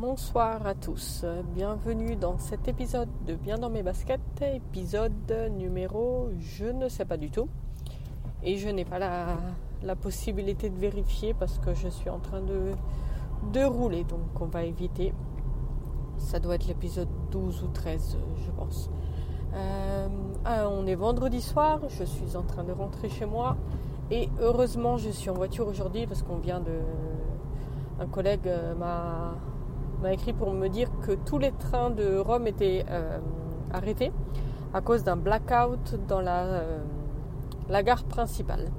Bonsoir à tous, bienvenue dans cet épisode de Bien dans mes baskets, épisode numéro je ne sais pas du tout. Et je n'ai pas la, possibilité de vérifier parce que je suis en train de, de rouler, donc on va éviter. Ça doit être l'épisode 12 ou 13, je pense. Euh, ah, on est vendredi soir, je suis en train de rentrer chez moi et heureusement je suis en voiture aujourd'hui parce qu'on vient de... Un collègue euh, m'a m'a écrit pour me dire que tous les trains de Rome étaient euh, arrêtés à cause d'un blackout dans la, euh, la gare principale.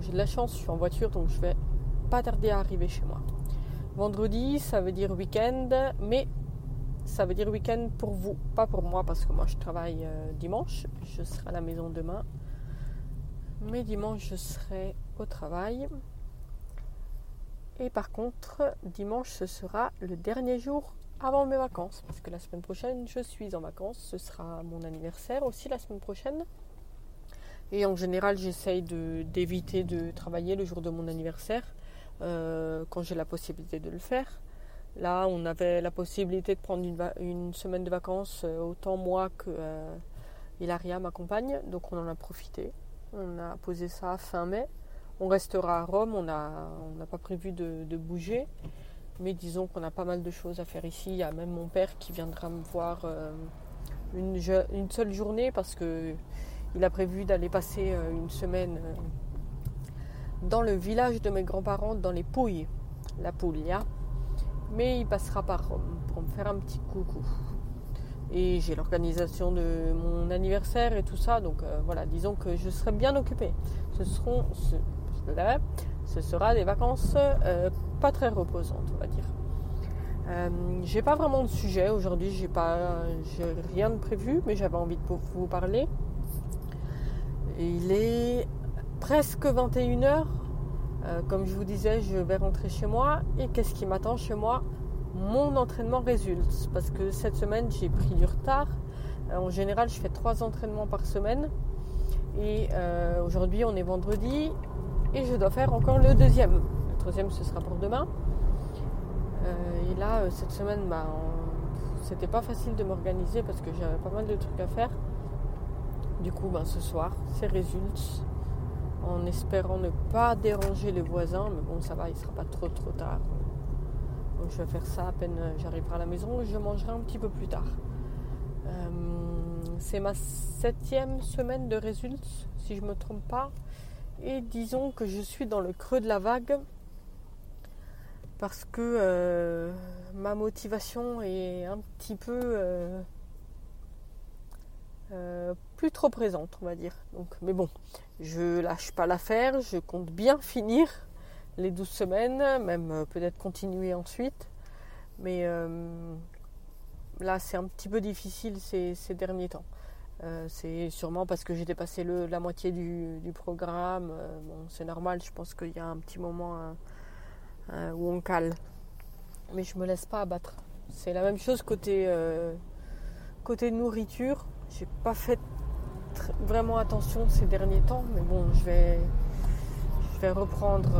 J'ai de la chance, je suis en voiture donc je vais pas tarder à arriver chez moi. Vendredi, ça veut dire week-end, mais ça veut dire week-end pour vous, pas pour moi parce que moi je travaille euh, dimanche. Je serai à la maison demain. Mais dimanche, je serai au travail. Et par contre, dimanche, ce sera le dernier jour avant mes vacances. Parce que la semaine prochaine, je suis en vacances. Ce sera mon anniversaire aussi la semaine prochaine. Et en général, j'essaye d'éviter de, travailler le jour de mon anniversaire euh, quand j'ai la possibilité de le faire. Là, on avait la possibilité de prendre une, semaine de vacances, euh, autant moi que euh, Hilaria, ma compagne. Donc on en a profité. On a posé ça fin mai. On restera à Rome, on n'a pas prévu de, bouger, mais disons qu'on a pas mal de choses à faire ici. Il y a même mon père qui viendra me voir euh, une, seule journée parce qu'il a prévu d'aller passer euh, une semaine euh, dans le village de mes grands-parents, dans les Pouilles, la Puglia. Mais il passera par Rome pour me faire un petit coucou. Et j'ai l'organisation de mon anniversaire et tout ça, donc voilà, disons que je serai bien occupée. Ce seront, ce sera des vacances euh, pas très reposantes, on va dire. Euh, j'ai pas vraiment de sujet aujourd'hui, j'ai pas rien de prévu, mais j'avais envie de vous parler. Il est presque 21h. Euh, comme je vous disais, je vais rentrer chez moi. Et qu'est-ce qui m'attend chez moi? Mon entraînement résulte. Parce que cette semaine, j'ai pris du retard. en général, je fais trois entraînements par semaine. Et aujourd'hui, on est vendredi. Et je dois faire encore le deuxième. Le troisième, ce sera pour demain. Euh, et là, euh, cette semaine, bah, c'était pas facile de m'organiser parce que j'avais pas mal de trucs à faire. Du coup, ben, ce soir, c'est résulte. En espérant ne pas déranger les voisins. Mais bon, ça va, il sera pas trop trop tard. Donc je vais faire ça à peine j'arriverai à la maison. Je mangerai un petit peu plus tard. Euh, c'est ma septième semaine de résulte, si je me trompe pas. Et disons que je suis dans le creux de la vague parce que euh, ma motivation est un petit peu euh, euh, plus trop présente, on va dire. Donc, mais bon, je lâche pas l'affaire, je compte bien finir les 12 semaines, même peut-être continuer ensuite. Mais là, c'est un petit peu difficile ces derniers temps. Euh, c'est sûrement parce que j'ai dépassé la moitié du, programme. Euh, bon, c'est normal, je pense qu'il y a un petit moment hein, où on cale. Mais je me laisse pas abattre. C'est la même chose côté, euh, côté nourriture. J'ai pas fait vraiment attention ces derniers temps, mais bon, je vais, je vais reprendre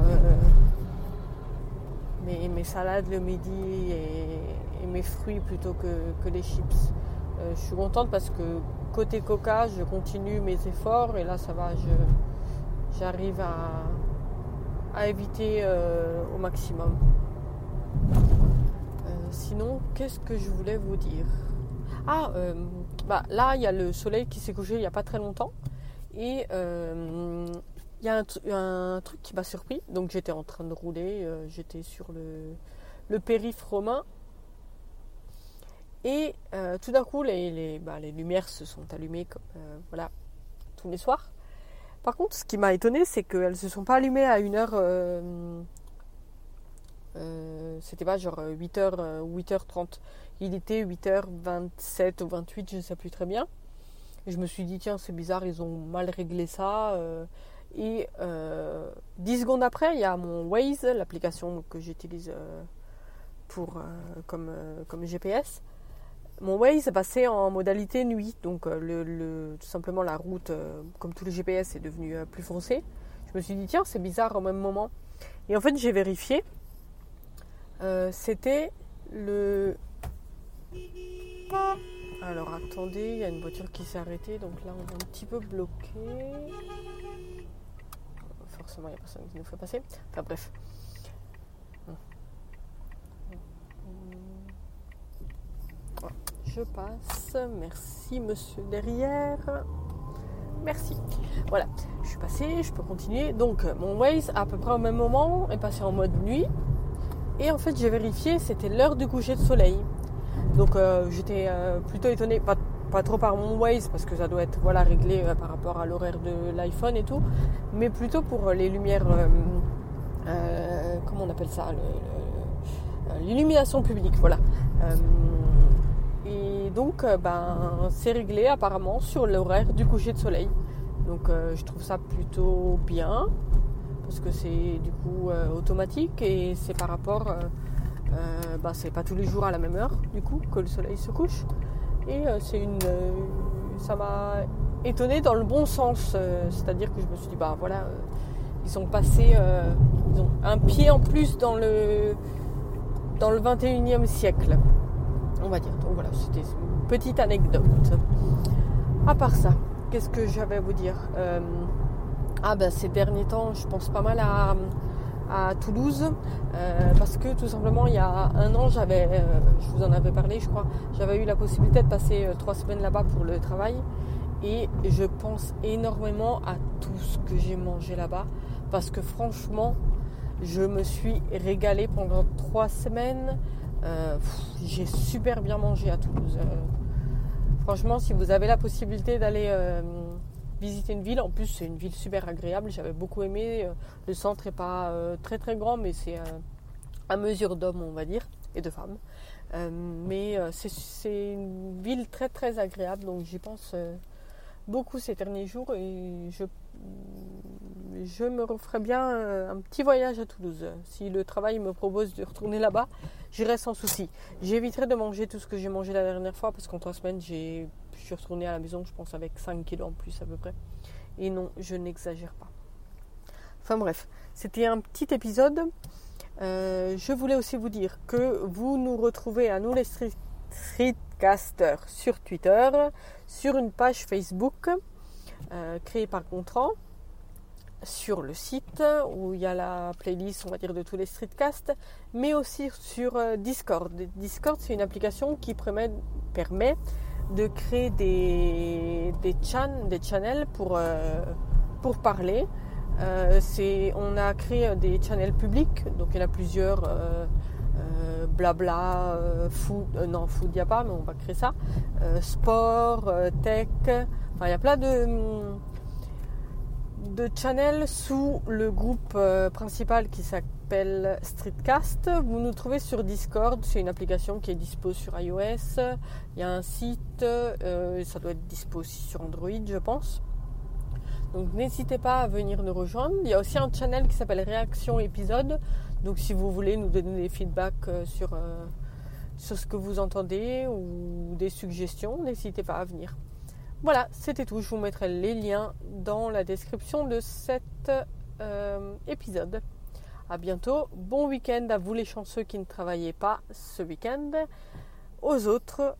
mes, salades le midi et, mes fruits plutôt que, que les chips. je suis contente parce que côté coca, je continue mes efforts et là ça va, j'arrive à, éviter euh, au maximum. Euh, sinon, qu'est-ce que je voulais vous dire? Ah, euh, bah, là il y a le soleil qui s'est couché il n'y a pas très longtemps et il y a un, truc qui m'a surpris. Donc j'étais en train de rouler, j'étais sur le, le périph' romain et euh, tout d'un coup, les, bah, les, lumières se sont allumées euh, voilà, tous les soirs. Par contre, ce qui m'a étonné, c'est qu'elles ne se sont pas allumées à une heure. Euh, c'était pas genre 8h ou 8h30. Il était 8h27 ou 28, je ne sais plus très bien. Et je me suis dit, tiens, c'est bizarre, ils ont mal réglé ça. et 10 secondes après, il y a mon Waze, l'application que j'utilise comme GPS mon Waze est passé en modalité nuit, donc euh, tout simplement la route, euh, comme tous les GPS, est devenue euh, plus foncée. Je me suis dit tiens c'est bizarre au même moment. Et en fait j'ai vérifié. C'était le. Alors attendez, il y a une voiture qui s'est arrêtée, donc là on est un petit peu bloqué. Forcément, il n'y a personne qui nous fait passer. Enfin bref. Je passe. Merci monsieur derrière. Merci. Voilà, je suis passée, je peux continuer. Donc mon Waze à peu près au même moment est passé en mode nuit. Et en fait j'ai vérifié, c'était l'heure du coucher de soleil. Donc euh, j'étais euh, plutôt étonnée, pas, trop par mon Waze parce que ça doit être voilà, réglé euh, par rapport à l'horaire de l'iPhone et tout, mais plutôt pour les lumières, comment on appelle ça, l'illumination publique, voilà. Donc ben, c'est réglé apparemment sur l'horaire du coucher de soleil. Donc je trouve ça plutôt bien parce que c'est du coup automatique et c'est par rapport euh, bah, c'est pas tous les jours à la même heure du coup que le soleil se couche et euh, c'est une euh, ça m'a étonné dans le bon sens c'est-à-dire que je me suis dit bah voilà ils ont passé ils ont un pied en plus dans le dans le 21e siècle on va dire donc voilà c'était une petite anecdote à part ça qu'est-ce que j'avais à vous dire ah ben ces derniers temps je pense pas mal à Toulouse euh, parce que tout simplement il y a un an j'avais, euh, je vous en avais parlé je crois, j'avais eu la possibilité de passer euh, trois semaines là-bas pour le travail et je pense énormément à tout ce que j'ai mangé là-bas parce que franchement je me suis régalée pendant trois semaines. J'ai super bien mangé à Toulouse. franchement si vous avez la possibilité d'aller visiter une ville. En plus, c'est une ville super agréable. J'avais beaucoup aimé. Euh, le centre n'est pas euh, très très grand, mais c'est euh, à mesure d'hommes, on va dire, et de femmes. mais c'est une ville très très agréable, donc j'y pense beaucoup ces derniers jours et je, je me referai bien un petit voyage à Toulouse. Si le travail me propose de retourner là-bas, j'irai sans souci. J'éviterai de manger tout ce que j'ai mangé la dernière fois parce qu'en trois semaines, je suis retournée à la maison, je pense, avec 5 kilos en plus à peu près. Et non, je n'exagère pas. Enfin bref, c'était un petit épisode. Euh, je voulais aussi vous dire que vous nous retrouvez à nous les streetcasters sur Twitter, sur une page Facebook euh, créée par Contran, sur le site où il y a la playlist, on va dire, de tous les streetcasts, mais aussi sur euh, Discord. Discord, c'est une application qui permet, de créer des, des, des channels pour, euh, pour parler. Euh, on a créé des channels publics, donc il y en a plusieurs, blabla, food, non food n'y a pas, mais on va créer ça, sport, tech, enfin il y a plein de, de channels sous le groupe principal qui s'appelle Streetcast. Vous nous trouvez sur Discord, c'est une application qui est dispo sur iOS. Il y a un site, euh, ça doit être dispo aussi sur Android, je pense. Donc n'hésitez pas à venir nous rejoindre. Il y a aussi un channel qui s'appelle Réaction épisode. Donc si vous voulez nous donner des feedbacks euh, sur, euh, sur ce que vous entendez ou des suggestions, n'hésitez pas à venir. Voilà, c'était tout. Je vous mettrai les liens dans la description de cet épisode. À bientôt. Bon week-end à vous les chanceux qui ne travaillez pas ce week-end. Aux autres,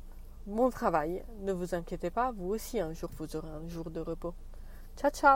bon travail. Ne vous inquiétez pas, vous aussi un jour vous aurez un jour de repos. Tchau, tchau.